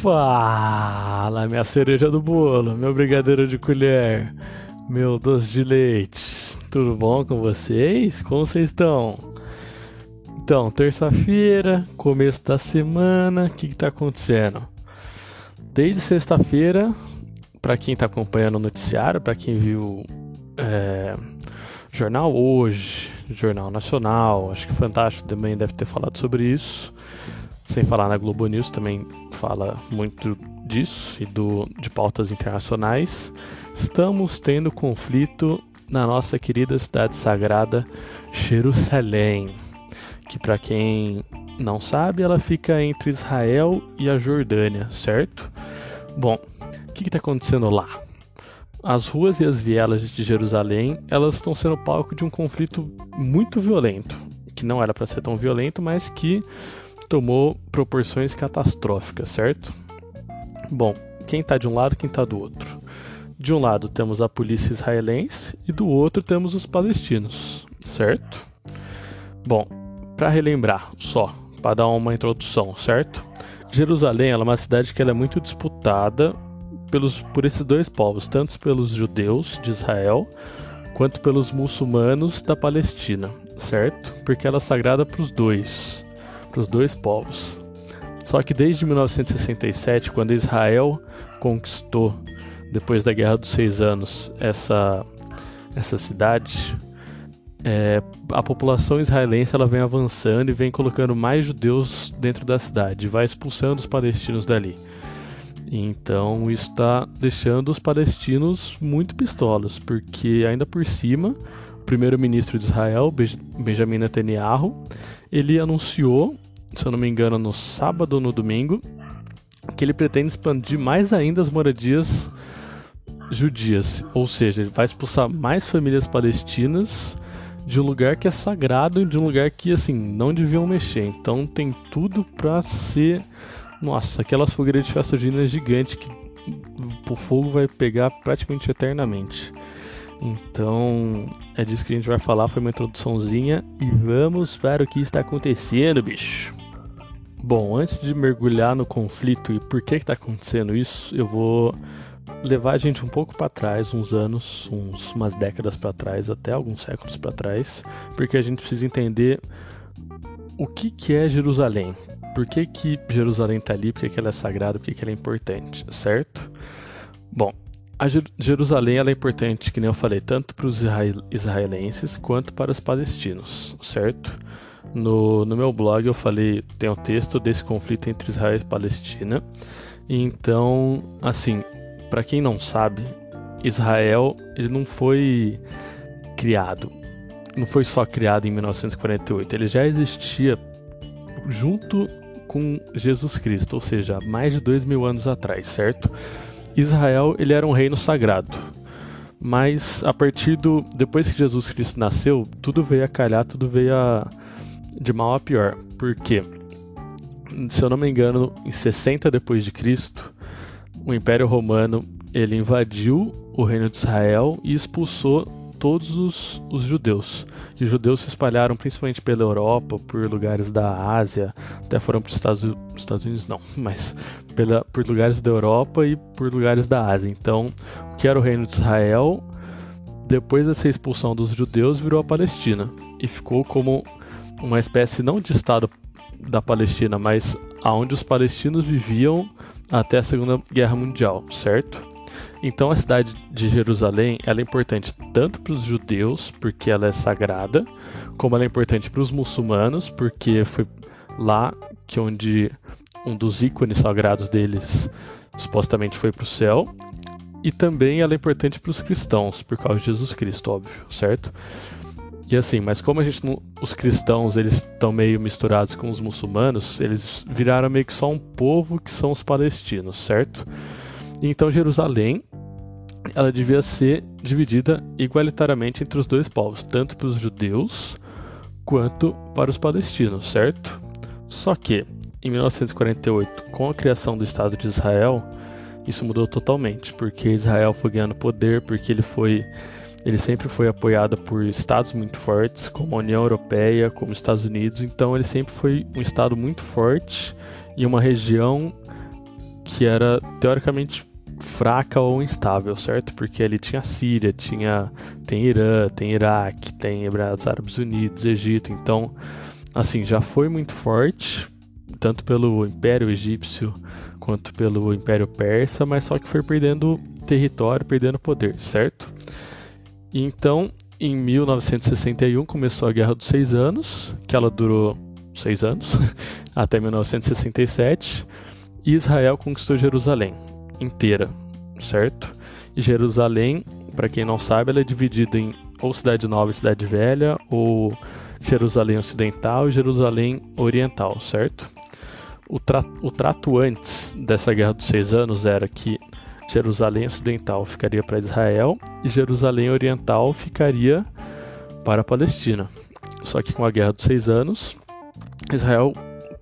Fala, minha cereja do bolo, meu brigadeiro de colher, meu doce de leite. Tudo bom com vocês? Como vocês estão? Então, terça-feira, começo da semana, o que está acontecendo? Desde sexta-feira, para quem está acompanhando o noticiário, para quem viu é, Jornal Hoje, Jornal Nacional, acho que Fantástico também deve ter falado sobre isso. Sem falar na Globo News também fala muito disso e do, de pautas internacionais. Estamos tendo conflito na nossa querida cidade sagrada Jerusalém, que para quem não sabe, ela fica entre Israel e a Jordânia, certo? Bom, o que está acontecendo lá? As ruas e as vielas de Jerusalém, elas estão sendo palco de um conflito muito violento, que não era para ser tão violento, mas que tomou proporções catastróficas, certo? Bom, quem está de um lado, quem está do outro? De um lado temos a polícia israelense e do outro temos os palestinos, certo? Bom, para relembrar só, para dar uma introdução, certo? Jerusalém é uma cidade que é muito disputada pelos, por esses dois povos, tanto pelos judeus de Israel quanto pelos muçulmanos da Palestina, certo? Porque ela é sagrada para os dois para os dois povos. Só que desde 1967, quando Israel conquistou, depois da Guerra dos Seis Anos, essa, essa cidade, é, a população israelense ela vem avançando e vem colocando mais judeus dentro da cidade, vai expulsando os palestinos dali. Então isso está deixando os palestinos muito pistolas, porque ainda por cima, o primeiro-ministro de Israel, Benjamin Netanyahu, ele anunciou se eu não me engano, no sábado ou no domingo, que ele pretende expandir mais ainda as moradias judias, ou seja, ele vai expulsar mais famílias palestinas de um lugar que é sagrado e de um lugar que assim não deviam mexer. Então tem tudo para ser, nossa, aquelas fogueiras de festa junina gigante que o fogo vai pegar praticamente eternamente. Então, é disso que a gente vai falar, foi uma introduçãozinha e vamos para o que está acontecendo, bicho. Bom, antes de mergulhar no conflito e por que está acontecendo isso, eu vou levar a gente um pouco para trás, uns anos, uns, umas décadas para trás, até alguns séculos para trás, porque a gente precisa entender o que, que é Jerusalém. Por que, que Jerusalém está ali, por que, que ela é sagrada, por que, que ela é importante, certo? Bom, a Jerusalém é importante, que nem eu falei, tanto para os israelenses quanto para os palestinos, certo? No, no meu blog eu falei, tem um texto desse conflito entre Israel e Palestina. Então, assim, para quem não sabe, Israel ele não foi criado, não foi só criado em 1948, ele já existia junto com Jesus Cristo, ou seja, mais de dois mil anos atrás, certo? Israel ele era um reino sagrado, mas a partir do depois que Jesus Cristo nasceu, tudo veio a calhar, tudo veio a de mal a pior. Porque, se eu não me engano, em 60 depois de Cristo, o Império Romano ele invadiu o reino de Israel e expulsou todos os, os, judeus. E os judeus se espalharam principalmente pela Europa, por lugares da Ásia, até foram para os Estados, Estados, Unidos, não, mas pela, por lugares da Europa e por lugares da Ásia. Então, o que era o reino de Israel, depois dessa expulsão dos judeus, virou a Palestina e ficou como uma espécie não de estado da Palestina, mas aonde os palestinos viviam até a Segunda Guerra Mundial, certo? Então a cidade de Jerusalém ela é importante tanto para os judeus, porque ela é sagrada, como ela é importante para os muçulmanos, porque foi lá que onde um dos ícones sagrados deles supostamente foi para o céu, e também ela é importante para os cristãos, por causa de Jesus Cristo, óbvio, certo? E assim, mas como a gente não, os cristãos eles estão meio misturados com os muçulmanos, eles viraram meio que só um povo que são os palestinos, certo? Então Jerusalém, ela devia ser dividida igualitariamente entre os dois povos, tanto para os judeus quanto para os palestinos, certo? Só que em 1948, com a criação do Estado de Israel, isso mudou totalmente, porque Israel foi ganhando poder, porque ele foi ele sempre foi apoiado por estados muito fortes, como a União Europeia, como os Estados Unidos, então ele sempre foi um estado muito forte e uma região que era teoricamente fraca ou instável, certo? Porque ali tinha Síria, tinha tem Irã, tem Iraque, tem Emirados Árabes Unidos, Egito. Então, assim, já foi muito forte, tanto pelo Império Egípcio quanto pelo Império Persa, mas só que foi perdendo território, perdendo poder, certo? Então, em 1961 começou a Guerra dos Seis Anos, que ela durou seis anos, até 1967, e Israel conquistou Jerusalém inteira, certo? E Jerusalém, para quem não sabe, ela é dividida em ou Cidade Nova e Cidade Velha, ou Jerusalém Ocidental e Jerusalém Oriental, certo? O, tra o trato antes dessa Guerra dos Seis Anos era que Jerusalém Ocidental ficaria para Israel e Jerusalém Oriental ficaria para a Palestina. Só que com a Guerra dos Seis Anos, Israel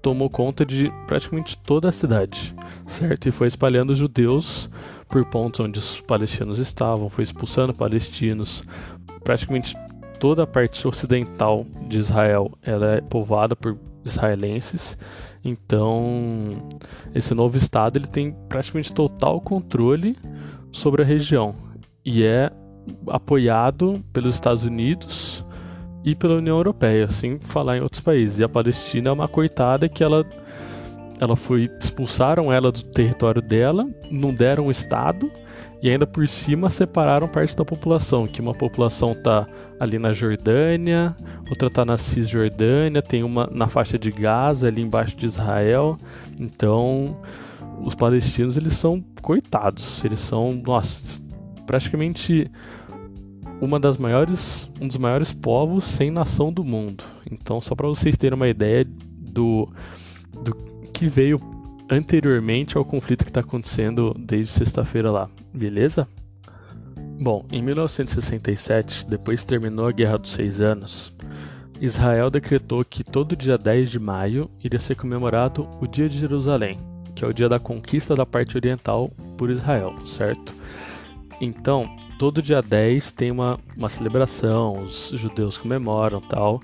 tomou conta de praticamente toda a cidade, certo? E foi espalhando judeus por pontos onde os palestinos estavam, foi expulsando palestinos. Praticamente toda a parte ocidental de Israel ela é povoada por israelenses. Então, esse novo estado ele tem praticamente total controle sobre a região e é apoiado pelos Estados Unidos, e pela União Europeia, assim falar em outros países. E a Palestina é uma coitada que ela ela foi expulsaram ela do território dela, não deram estado e ainda por cima separaram parte da população, que uma população tá ali na Jordânia, outra tá na Cisjordânia, tem uma na faixa de Gaza, ali embaixo de Israel. Então, os palestinos eles são coitados, eles são, nossa, praticamente uma das maiores, um dos maiores povos sem nação do mundo. Então, só para vocês terem uma ideia do, do que veio anteriormente ao conflito que está acontecendo desde sexta-feira lá, beleza? Bom, em 1967, depois que terminou a Guerra dos Seis Anos, Israel decretou que todo dia 10 de maio iria ser comemorado o Dia de Jerusalém, que é o dia da conquista da parte oriental por Israel, certo? Então, todo dia 10 tem uma, uma celebração, os judeus comemoram tal.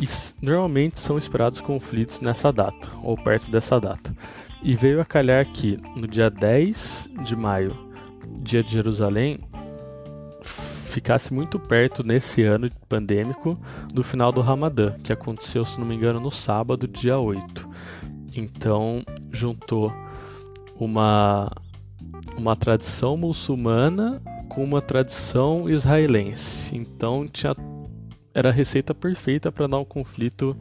E normalmente são esperados conflitos nessa data, ou perto dessa data. E veio a calhar que no dia 10 de maio, dia de Jerusalém, ficasse muito perto nesse ano pandêmico do final do Ramadã, que aconteceu, se não me engano, no sábado, dia 8. Então, juntou uma uma tradição muçulmana com uma tradição israelense. Então tinha era a receita perfeita para dar um conflito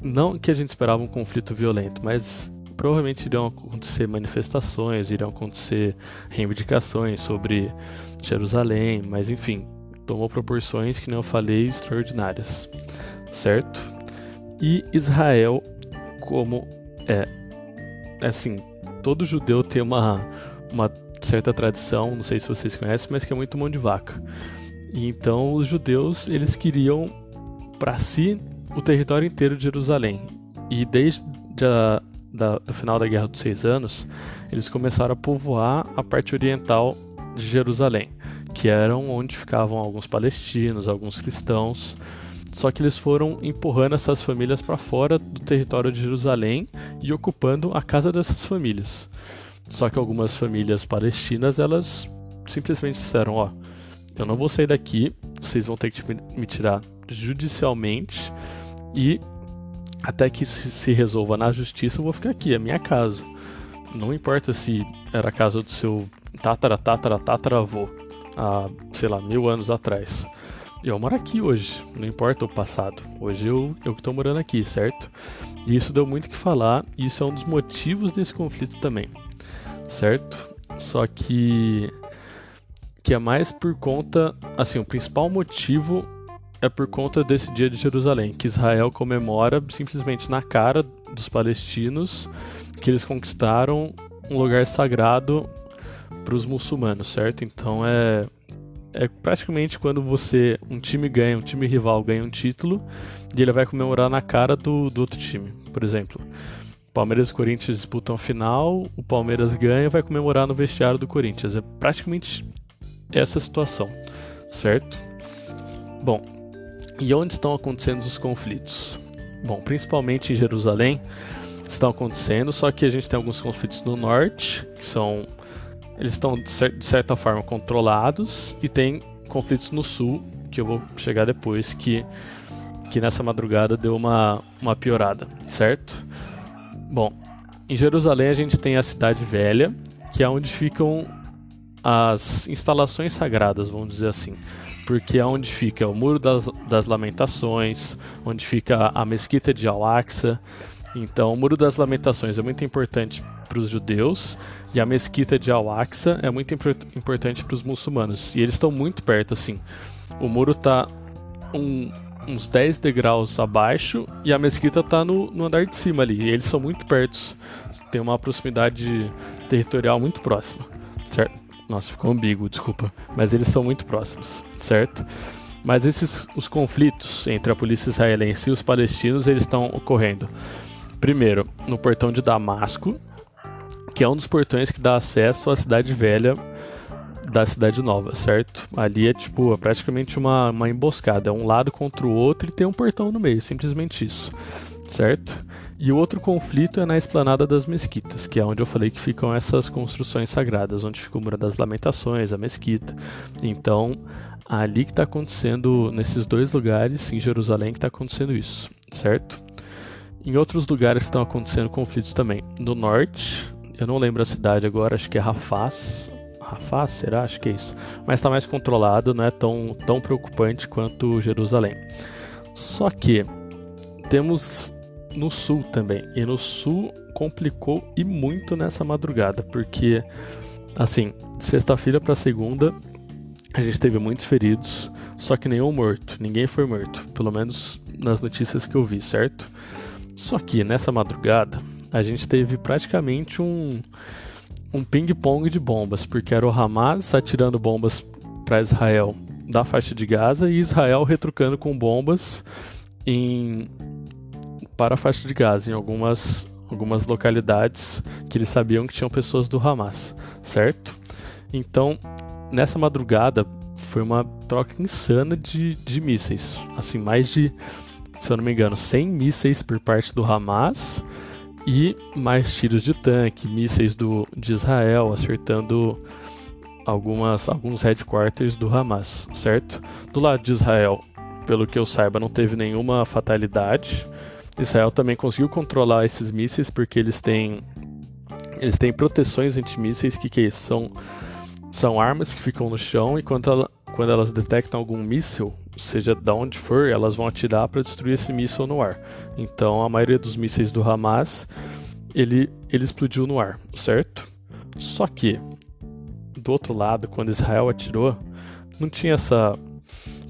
não que a gente esperava um conflito violento, mas provavelmente iriam acontecer manifestações, iriam acontecer reivindicações sobre Jerusalém, mas enfim, tomou proporções que nem eu falei extraordinárias, certo? E Israel, como é, assim, todo judeu tem uma uma certa tradição, não sei se vocês conhecem, mas que é muito mão de vaca. E então os judeus eles queriam para si o território inteiro de Jerusalém. E desde a, da, do final da Guerra dos Seis Anos, eles começaram a povoar a parte oriental de Jerusalém, que eram onde ficavam alguns palestinos, alguns cristãos. Só que eles foram empurrando essas famílias para fora do território de Jerusalém e ocupando a casa dessas famílias. Só que algumas famílias palestinas, elas simplesmente disseram, ó, eu não vou sair daqui, vocês vão ter que me tirar judicialmente e até que se resolva na justiça, eu vou ficar aqui, é minha casa. Não importa se era a casa do seu tatara, tatara, tataravô, há, sei lá, mil anos atrás. Eu moro aqui hoje, não importa o passado. Hoje eu, eu que estou morando aqui, certo? E isso deu muito o que falar, e isso é um dos motivos desse conflito também certo? Só que que é mais por conta, assim, o principal motivo é por conta desse dia de Jerusalém, que Israel comemora simplesmente na cara dos palestinos que eles conquistaram um lugar sagrado para os muçulmanos, certo? Então é é praticamente quando você um time ganha, um time rival ganha um título e ele vai comemorar na cara do, do outro time, por exemplo. Palmeiras e Corinthians disputam a final, o Palmeiras ganha e vai comemorar no vestiário do Corinthians. É praticamente essa situação, certo? Bom, e onde estão acontecendo os conflitos? Bom, principalmente em Jerusalém, estão acontecendo, só que a gente tem alguns conflitos no norte, que são. Eles estão de certa forma controlados, e tem conflitos no sul, que eu vou chegar depois, que, que nessa madrugada deu uma, uma piorada, certo? Bom, em Jerusalém a gente tem a Cidade Velha, que é onde ficam as instalações sagradas, vamos dizer assim. Porque é onde fica o Muro das, das Lamentações, onde fica a Mesquita de Al-Aqsa. Então, o Muro das Lamentações é muito importante para os judeus e a Mesquita de Al-Aqsa é muito importante para os muçulmanos. E eles estão muito perto, assim. O muro está um, uns 10 degraus abaixo e a mesquita está no, no, andar de cima ali. Eles são muito perto, tem uma proximidade territorial muito próxima, certo? Nossa, ficou ambíguo, desculpa. Mas eles são muito próximos, certo? Mas esses os conflitos entre a polícia israelense e os palestinos eles estão ocorrendo. Primeiro, no portão de Damasco, que é um dos portões que dá acesso à cidade velha da cidade nova, certo? Ali é tipo, é praticamente uma, uma emboscada, é um lado contra o outro e tem um portão no meio, simplesmente isso, certo? E o outro conflito é na esplanada das mesquitas, que é onde eu falei que ficam essas construções sagradas, onde fica o Muro das Lamentações, a mesquita. Então, ali que está acontecendo, nesses dois lugares, em Jerusalém, que está acontecendo isso, certo? Em outros lugares estão acontecendo conflitos também. No norte, eu não lembro a cidade agora, acho que é Rafaz, Rafah, será? Acho que é isso. Mas está mais controlado, não é tão, tão preocupante quanto Jerusalém. Só que temos no sul também. E no sul complicou e muito nessa madrugada, porque assim, sexta-feira para segunda a gente teve muitos feridos, só que nenhum morto, ninguém foi morto, pelo menos nas notícias que eu vi, certo? Só que nessa madrugada a gente teve praticamente um um ping-pong de bombas, porque era o Hamas atirando bombas para Israel da faixa de Gaza e Israel retrucando com bombas em para a faixa de Gaza em algumas algumas localidades que eles sabiam que tinham pessoas do Hamas, certo? Então, nessa madrugada foi uma troca insana de, de mísseis, assim, mais de, se eu não me engano, 100 mísseis por parte do Hamas e mais tiros de tanque, mísseis do, de Israel acertando algumas, alguns headquarters do Hamas, certo? Do lado de Israel, pelo que eu saiba, não teve nenhuma fatalidade. Israel também conseguiu controlar esses mísseis porque eles têm eles têm proteções antimísseis que, que são são armas que ficam no chão e quando, ela, quando elas detectam algum míssil, seja de onde for, elas vão atirar para destruir esse míssil no ar. Então a maioria dos mísseis do Hamas ele, ele explodiu no ar, certo? Só que do outro lado, quando Israel atirou, não tinha essa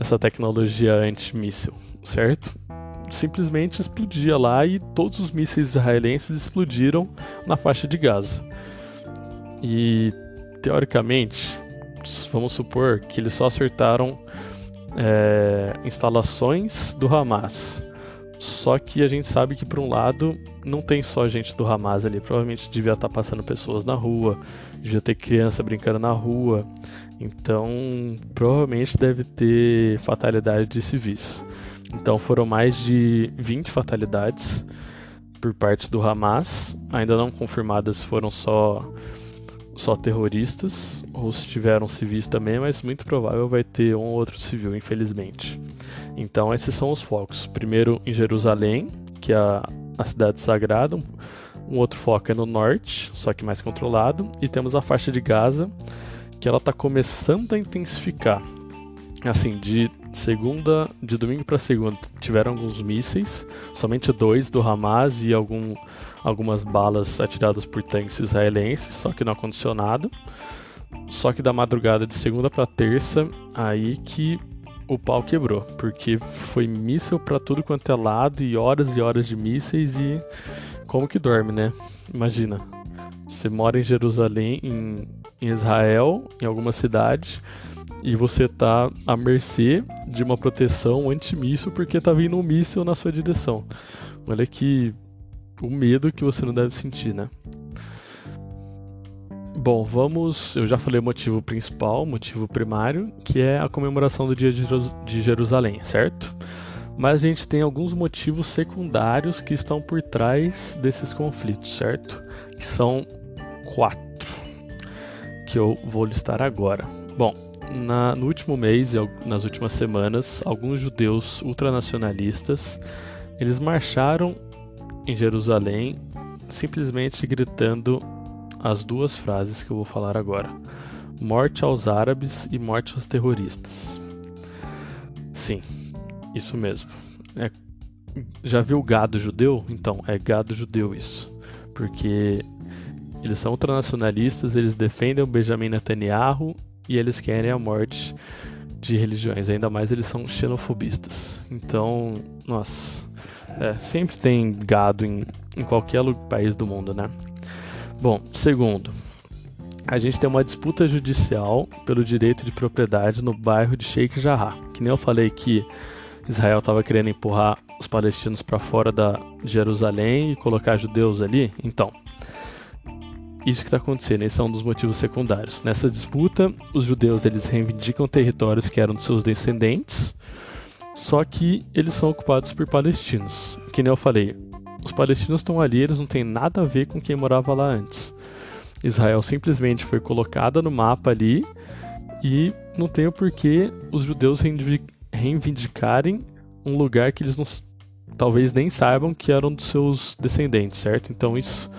essa tecnologia antimíssil, certo? Simplesmente explodia lá e todos os mísseis israelenses explodiram na faixa de Gaza. E teoricamente, vamos supor que eles só acertaram é, instalações do Hamas. Só que a gente sabe que, por um lado, não tem só gente do Hamas ali. Provavelmente devia estar passando pessoas na rua, devia ter criança brincando na rua. Então, provavelmente deve ter fatalidade de civis. Então, foram mais de 20 fatalidades por parte do Hamas. Ainda não confirmadas foram só só terroristas, ou se tiveram civis também, mas muito provável vai ter um ou outro civil, infelizmente. Então, esses são os focos. Primeiro em Jerusalém, que é a, a cidade sagrada, um outro foco é no norte, só que mais controlado, e temos a faixa de Gaza, que ela está começando a intensificar. Assim, de segunda, de domingo para segunda, tiveram alguns mísseis, somente dois do Hamas e algum algumas balas atiradas por tanques israelenses, só que não acondicionado. Só que da madrugada de segunda para terça, aí que o pau quebrou, porque foi míssil para tudo quanto é lado e horas e horas de mísseis e como que dorme, né? Imagina. Você mora em Jerusalém, em, em Israel, em alguma cidade, e você tá à mercê de uma proteção antimíssil porque tá vindo um míssil na sua direção. Olha que o medo que você não deve sentir, né? Bom, vamos. Eu já falei o motivo principal, motivo primário, que é a comemoração do Dia de Jerusalém, certo? Mas a gente tem alguns motivos secundários que estão por trás desses conflitos, certo? Que são quatro que eu vou listar agora. Bom, na, no último mês e nas últimas semanas, alguns judeus ultranacionalistas eles marcharam em Jerusalém simplesmente gritando as duas frases que eu vou falar agora: morte aos árabes e morte aos terroristas. Sim, isso mesmo. É, já viu gado judeu? Então, é gado judeu isso. Porque eles são ultranacionalistas, eles defendem o Benjamin Netanyahu e eles querem a morte de religiões. Ainda mais eles são xenofobistas. Então, nossa, é, sempre tem gado em, em qualquer país do mundo, né? Bom, segundo, a gente tem uma disputa judicial pelo direito de propriedade no bairro de Sheikh Jarrah. Que nem eu falei que Israel estava querendo empurrar os palestinos para fora da Jerusalém e colocar judeus ali. Então, isso que está acontecendo, esse é um dos motivos secundários. Nessa disputa, os judeus eles reivindicam territórios que eram de seus descendentes, só que eles são ocupados por palestinos. Que nem eu falei, os palestinos estão ali, eles não têm nada a ver com quem morava lá antes. Israel simplesmente foi colocada no mapa ali e não tem o porquê os judeus reivindicarem um lugar que eles não, talvez nem saibam que eram dos seus descendentes, certo? Então isso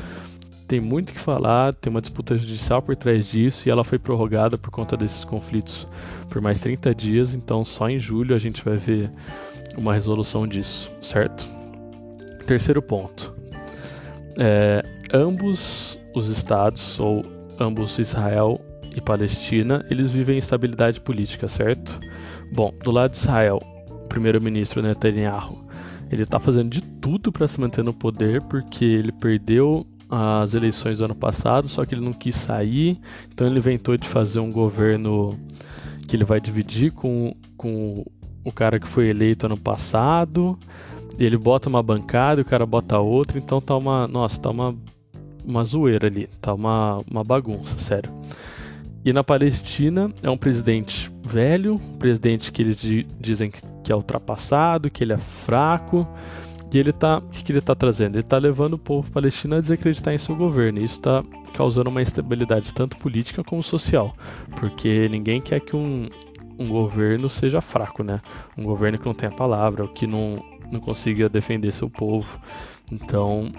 tem muito que falar, tem uma disputa judicial por trás disso e ela foi prorrogada por conta desses conflitos por mais 30 dias, então só em julho a gente vai ver uma resolução disso, certo? Terceiro ponto. É, ambos os estados, ou ambos Israel e Palestina, eles vivem instabilidade política, certo? Bom, do lado de Israel, o primeiro-ministro Netanyahu, ele está fazendo de tudo para se manter no poder porque ele perdeu as eleições do ano passado, só que ele não quis sair, então ele inventou de fazer um governo que ele vai dividir com, com o cara que foi eleito ano passado ele bota uma bancada e o cara bota outra, então tá uma. Nossa, tá uma, uma zoeira ali. Tá uma, uma bagunça, sério. E na Palestina é um presidente velho, um presidente que eles dizem que é ultrapassado, que ele é fraco. E ele tá. O que, que ele tá trazendo? Ele tá levando o povo palestino a desacreditar em seu governo. E isso tá causando uma instabilidade tanto política como social. Porque ninguém quer que um, um governo seja fraco, né? Um governo que não tenha palavra, que não, não consiga defender seu povo. Então,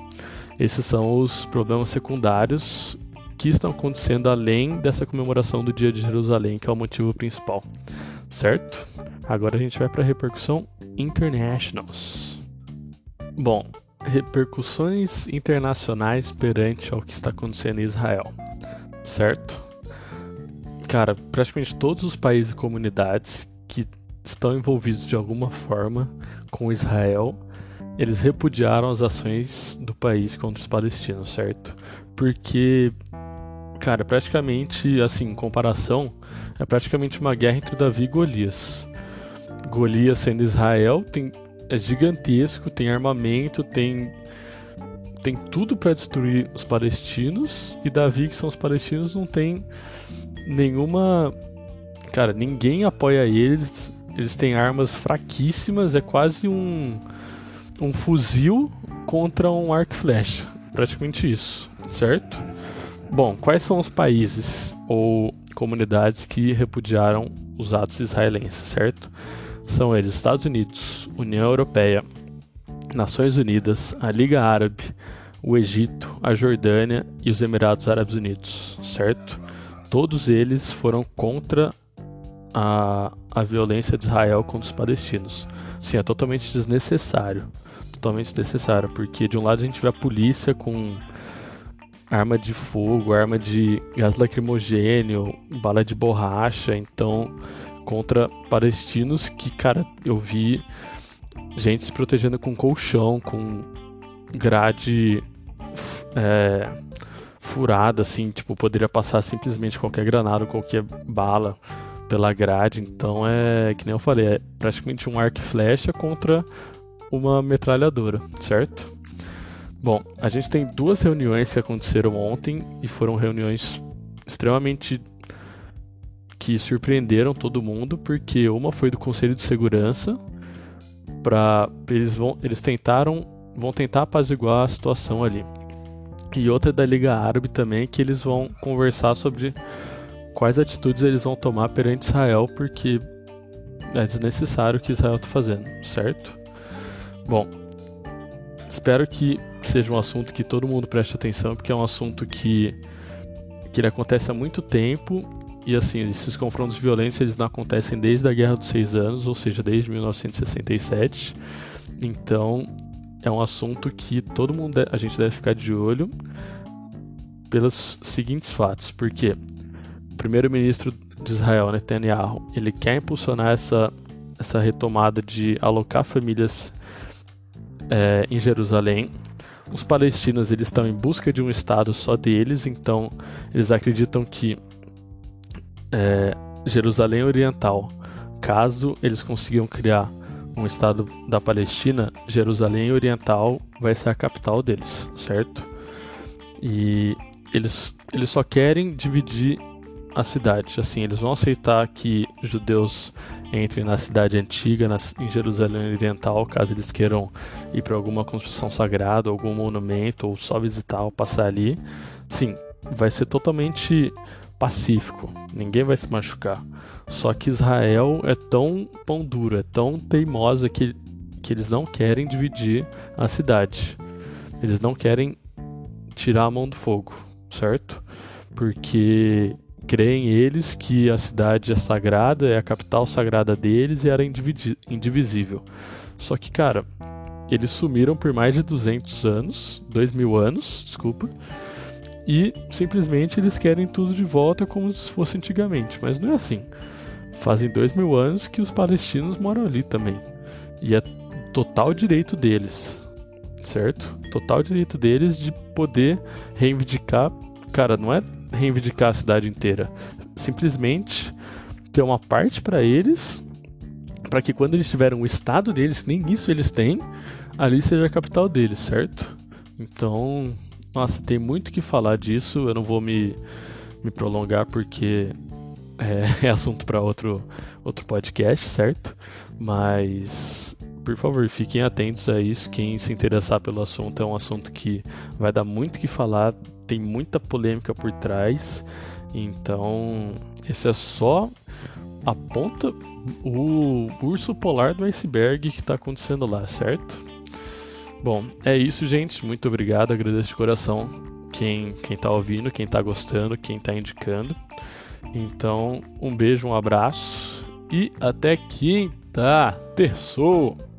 esses são os problemas secundários que estão acontecendo além dessa comemoração do Dia de Jerusalém, que é o motivo principal, certo? Agora a gente vai para a repercussão internationals. Bom, repercussões internacionais perante ao que está acontecendo em Israel, certo? Cara, praticamente todos os países e comunidades que estão envolvidos de alguma forma com Israel, eles repudiaram as ações do país contra os palestinos, certo? Porque, cara, praticamente, assim, em comparação, é praticamente uma guerra entre Davi e Golias. Golias sendo Israel, tem, é gigantesco, tem armamento, tem tem tudo para destruir os palestinos e Davi, que são os palestinos, não tem nenhuma. Cara, ninguém apoia eles, eles têm armas fraquíssimas, é quase um, um fuzil contra um arco e flecha. Praticamente isso, certo? Bom, quais são os países ou comunidades que repudiaram os atos israelenses, certo? São eles Estados Unidos, União Europeia, Nações Unidas, a Liga Árabe, o Egito, a Jordânia e os Emirados Árabes Unidos, certo? Todos eles foram contra a, a violência de Israel contra os palestinos. Sim, é totalmente desnecessário. Totalmente desnecessário, porque de um lado a gente vê a polícia com arma de fogo, arma de gás lacrimogênio, bala de borracha, então contra palestinos que, cara, eu vi gente se protegendo com colchão, com grade é, furada, assim, tipo, poderia passar simplesmente qualquer granada, qualquer bala pela grade, então é que nem eu falei, é praticamente um arco e flecha contra uma metralhadora, certo? Bom, a gente tem duas reuniões que aconteceram ontem e foram reuniões extremamente que surpreenderam todo mundo, porque uma foi do Conselho de Segurança para eles vão eles tentaram vão tentar apaziguar a situação ali. E outra da Liga Árabe também que eles vão conversar sobre quais atitudes eles vão tomar perante Israel, porque é desnecessário o que Israel está fazendo, certo? Bom, espero que seja um assunto que todo mundo preste atenção, porque é um assunto que, que ele acontece há muito tempo e assim, esses confrontos violentos eles não acontecem desde a Guerra dos Seis Anos, ou seja, desde 1967. Então, é um assunto que todo mundo a gente deve ficar de olho pelos seguintes fatos, porque o primeiro-ministro de Israel, Netanyahu, ele quer impulsionar essa, essa retomada de alocar famílias é, em Jerusalém. Os palestinos eles estão em busca de um estado só deles, então eles acreditam que é, Jerusalém Oriental, caso eles consigam criar um estado da Palestina, Jerusalém Oriental vai ser a capital deles, certo? E eles, eles só querem dividir a cidade. Assim, eles vão aceitar que judeus entrem na cidade antiga, em Jerusalém Oriental, caso eles queiram ir para alguma construção sagrada, algum monumento, ou só visitar ou passar ali. Sim, vai ser totalmente pacífico, ninguém vai se machucar. Só que Israel é tão pão duro, é tão teimosa que, que eles não querem dividir a cidade. Eles não querem tirar a mão do fogo, certo? Porque creem eles que a cidade é sagrada, é a capital sagrada deles e era indivisível. Só que, cara, eles sumiram por mais de 200 anos, 2 mil anos, desculpa, e simplesmente eles querem tudo de volta como se fosse antigamente, mas não é assim. Fazem 2 mil anos que os palestinos moram ali também, e é total direito deles, certo? Total direito deles de poder reivindicar, cara, não é reivindicar a cidade inteira. Simplesmente ter uma parte para eles, para que quando eles tiverem o estado deles, nem isso eles têm, ali seja a capital deles, certo? Então, nossa, tem muito que falar disso. Eu não vou me, me prolongar porque é, é assunto para outro, outro podcast, certo? Mas por favor, fiquem atentos a isso. Quem se interessar pelo assunto é um assunto que vai dar muito que falar, tem muita polêmica por trás. Então, esse é só a ponta, o urso polar do iceberg que está acontecendo lá, certo? Bom, é isso, gente. Muito obrigado, agradeço de coração quem, quem tá ouvindo, quem tá gostando, quem tá indicando. Então, um beijo, um abraço e até quinta. Terçou!